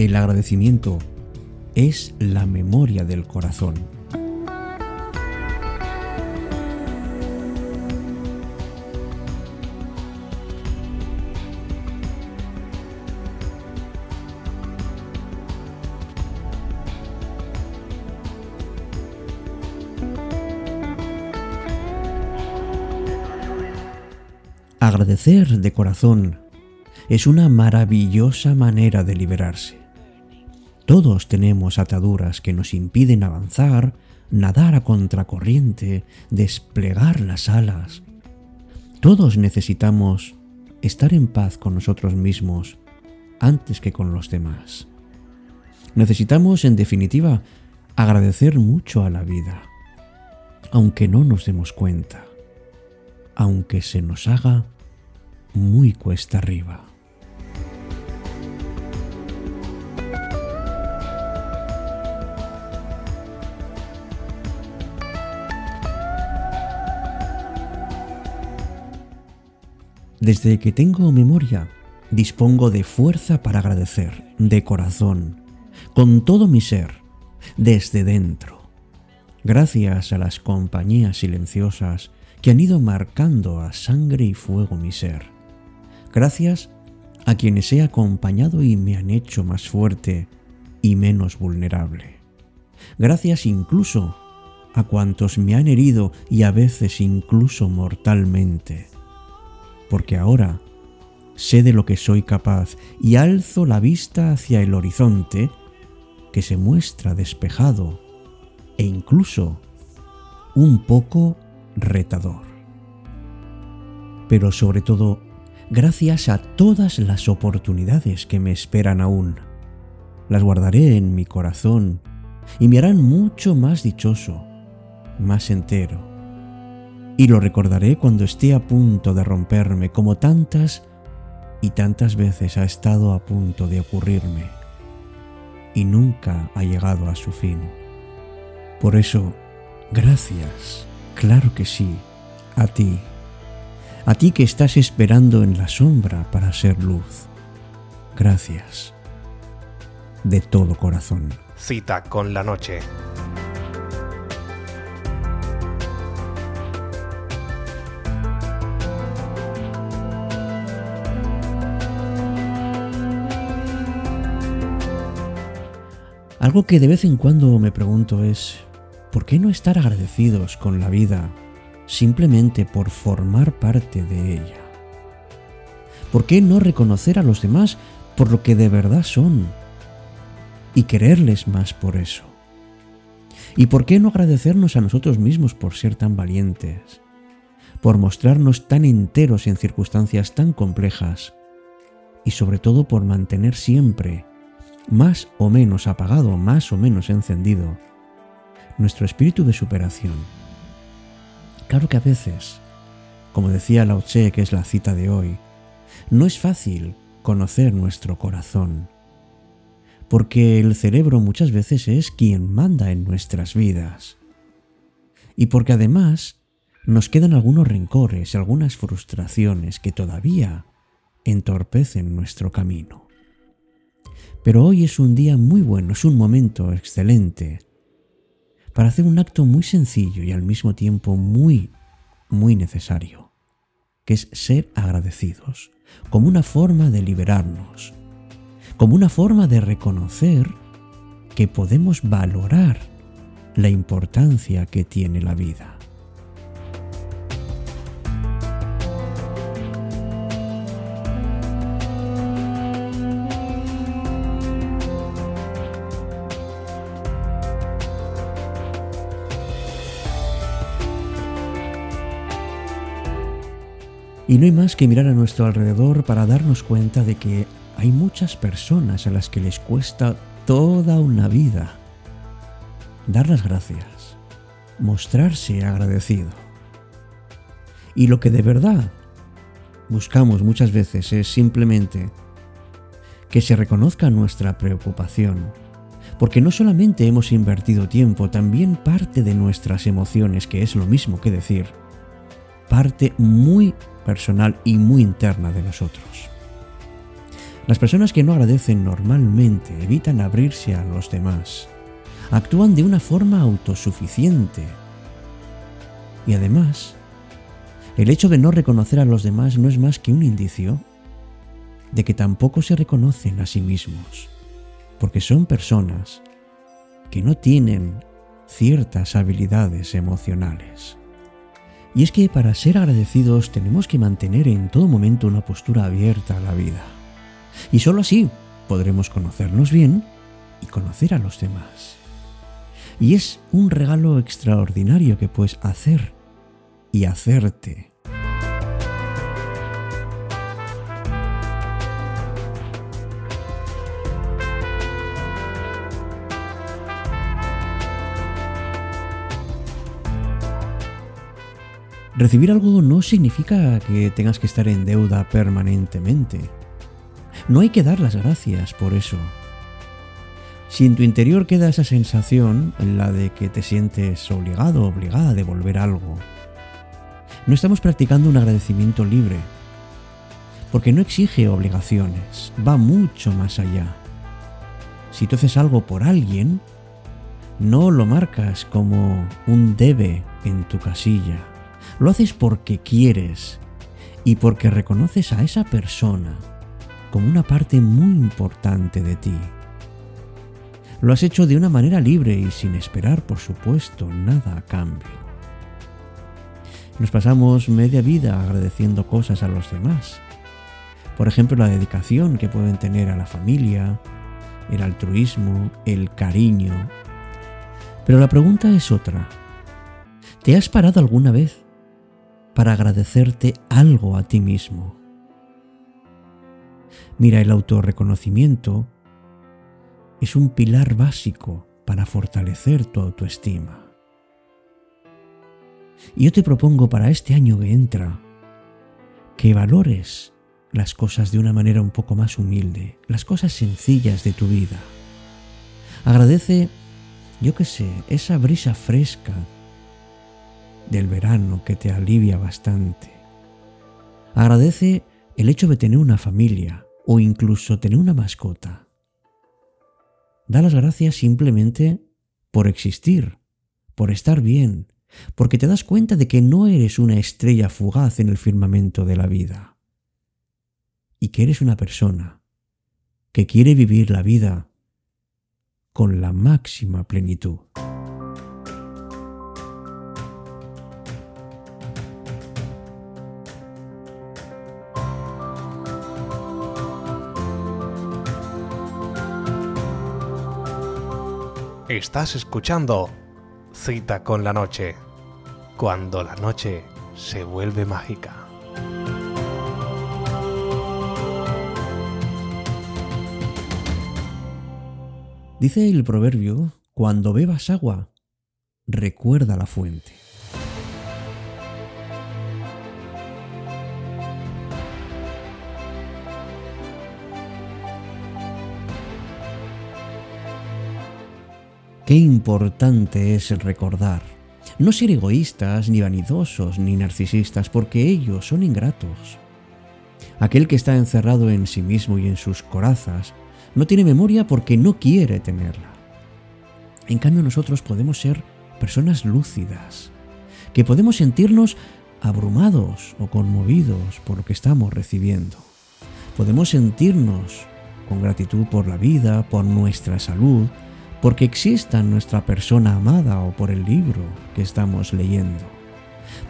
El agradecimiento es la memoria del corazón. Agradecer de corazón es una maravillosa manera de liberarse. Todos tenemos ataduras que nos impiden avanzar, nadar a contracorriente, desplegar las alas. Todos necesitamos estar en paz con nosotros mismos antes que con los demás. Necesitamos, en definitiva, agradecer mucho a la vida, aunque no nos demos cuenta aunque se nos haga muy cuesta arriba. Desde que tengo memoria, dispongo de fuerza para agradecer, de corazón, con todo mi ser, desde dentro. Gracias a las compañías silenciosas que han ido marcando a sangre y fuego mi ser. Gracias a quienes he acompañado y me han hecho más fuerte y menos vulnerable. Gracias incluso a cuantos me han herido y a veces incluso mortalmente. Porque ahora sé de lo que soy capaz y alzo la vista hacia el horizonte que se muestra despejado e incluso un poco retador. Pero sobre todo, gracias a todas las oportunidades que me esperan aún. Las guardaré en mi corazón y me harán mucho más dichoso, más entero. Y lo recordaré cuando esté a punto de romperme, como tantas y tantas veces ha estado a punto de ocurrirme, y nunca ha llegado a su fin. Por eso, gracias Claro que sí, a ti, a ti que estás esperando en la sombra para ser luz. Gracias, de todo corazón. Cita con la noche. Algo que de vez en cuando me pregunto es, ¿por qué no estar agradecidos con la vida simplemente por formar parte de ella? ¿Por qué no reconocer a los demás por lo que de verdad son y quererles más por eso? ¿Y por qué no agradecernos a nosotros mismos por ser tan valientes, por mostrarnos tan enteros en circunstancias tan complejas y sobre todo por mantener siempre, más o menos apagado, más o menos encendido, nuestro espíritu de superación. Claro que a veces, como decía Lao Tse, que es la cita de hoy, no es fácil conocer nuestro corazón, porque el cerebro muchas veces es quien manda en nuestras vidas. Y porque además nos quedan algunos rencores, algunas frustraciones que todavía entorpecen nuestro camino. Pero hoy es un día muy bueno, es un momento excelente para hacer un acto muy sencillo y al mismo tiempo muy, muy necesario, que es ser agradecidos, como una forma de liberarnos, como una forma de reconocer que podemos valorar la importancia que tiene la vida. Y no hay más que mirar a nuestro alrededor para darnos cuenta de que hay muchas personas a las que les cuesta toda una vida dar las gracias, mostrarse agradecido. Y lo que de verdad buscamos muchas veces es simplemente que se reconozca nuestra preocupación, porque no solamente hemos invertido tiempo, también parte de nuestras emociones, que es lo mismo que decir, parte muy personal y muy interna de nosotros. Las personas que no agradecen normalmente evitan abrirse a los demás. Actúan de una forma autosuficiente. Y además, el hecho de no reconocer a los demás no es más que un indicio de que tampoco se reconocen a sí mismos, porque son personas que no tienen ciertas habilidades emocionales. Y es que para ser agradecidos tenemos que mantener en todo momento una postura abierta a la vida. Y sólo así podremos conocernos bien y conocer a los demás. Y es un regalo extraordinario que puedes hacer y hacerte Recibir algo no significa que tengas que estar en deuda permanentemente. No hay que dar las gracias por eso. Si en tu interior queda esa sensación en la de que te sientes obligado o obligada a devolver algo, no estamos practicando un agradecimiento libre, porque no exige obligaciones, va mucho más allá. Si tú haces algo por alguien, no lo marcas como un debe en tu casilla lo haces porque quieres y porque reconoces a esa persona como una parte muy importante de ti. Lo has hecho de una manera libre y sin esperar, por supuesto, nada a cambio. Nos pasamos media vida agradeciendo cosas a los demás. Por ejemplo, la dedicación que pueden tener a la familia, el altruismo, el cariño. Pero la pregunta es otra. ¿Te has parado alguna vez para agradecerte algo a ti mismo. Mira, el autorreconocimiento es un pilar básico para fortalecer tu autoestima. Y yo te propongo para este año que entra que valores las cosas de una manera un poco más humilde, las cosas sencillas de tu vida. Agradece, yo qué sé, esa brisa fresca del verano que te alivia bastante. Agradece el hecho de tener una familia o incluso tener una mascota. Da las gracias simplemente por existir, por estar bien, porque te das cuenta de que no eres una estrella fugaz en el firmamento de la vida y que eres una persona que quiere vivir la vida con la máxima plenitud. Estás escuchando Cita con la Noche, cuando la noche se vuelve mágica. Dice el proverbio, cuando bebas agua, recuerda la fuente. Qué importante es recordar. No ser egoístas, ni vanidosos, ni narcisistas, porque ellos son ingratos. Aquel que está encerrado en sí mismo y en sus corazas no tiene memoria porque no quiere tenerla. En cambio nosotros podemos ser personas lúcidas, que podemos sentirnos abrumados o conmovidos por lo que estamos recibiendo. Podemos sentirnos con gratitud por la vida, por nuestra salud, porque exista nuestra persona amada o por el libro que estamos leyendo,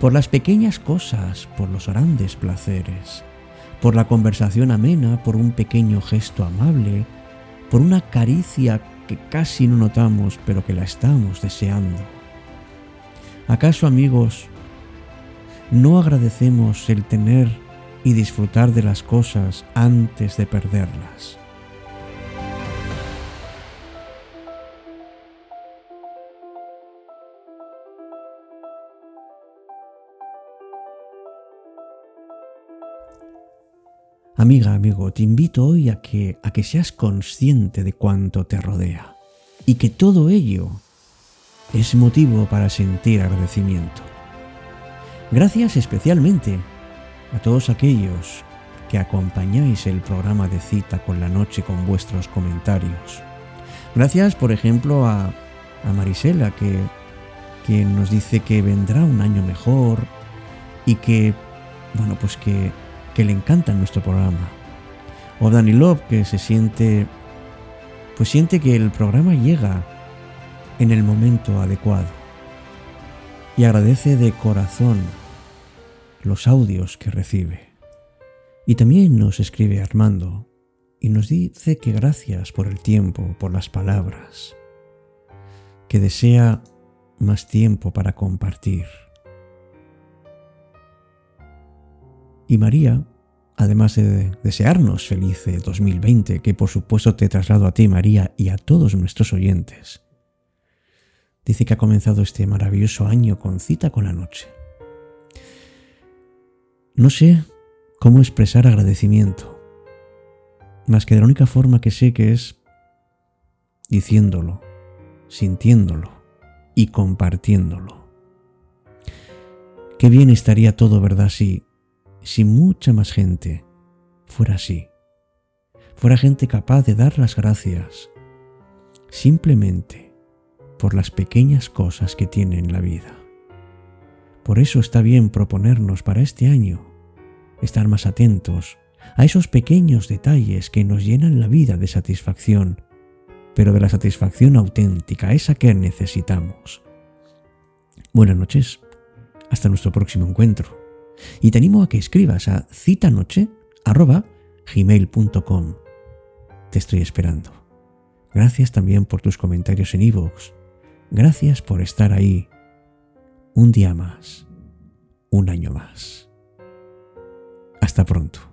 por las pequeñas cosas, por los grandes placeres, por la conversación amena, por un pequeño gesto amable, por una caricia que casi no notamos pero que la estamos deseando. ¿Acaso amigos, no agradecemos el tener y disfrutar de las cosas antes de perderlas? Amiga, amigo, te invito hoy a que, a que seas consciente de cuánto te rodea y que todo ello es motivo para sentir agradecimiento. Gracias especialmente a todos aquellos que acompañáis el programa de cita con la noche con vuestros comentarios. Gracias, por ejemplo, a, a Marisela, que, que nos dice que vendrá un año mejor y que, bueno, pues que, que le encanta nuestro programa. O Dani Love, que se siente, pues siente que el programa llega en el momento adecuado. Y agradece de corazón los audios que recibe. Y también nos escribe Armando y nos dice que gracias por el tiempo, por las palabras, que desea más tiempo para compartir. Y María, además de desearnos feliz 2020, que por supuesto te traslado a ti María y a todos nuestros oyentes, dice que ha comenzado este maravilloso año con cita con la noche. No sé cómo expresar agradecimiento, más que de la única forma que sé que es diciéndolo, sintiéndolo y compartiéndolo. Qué bien estaría todo, ¿verdad? Si, si mucha más gente fuera así, fuera gente capaz de dar las gracias simplemente por las pequeñas cosas que tiene en la vida. Por eso está bien proponernos para este año estar más atentos a esos pequeños detalles que nos llenan la vida de satisfacción, pero de la satisfacción auténtica, esa que necesitamos. Buenas noches, hasta nuestro próximo encuentro. Y te animo a que escribas a citanoche.gmail.com. Te estoy esperando. Gracias también por tus comentarios en iVoox. Gracias por estar ahí. Un día más. Un año más. Hasta pronto.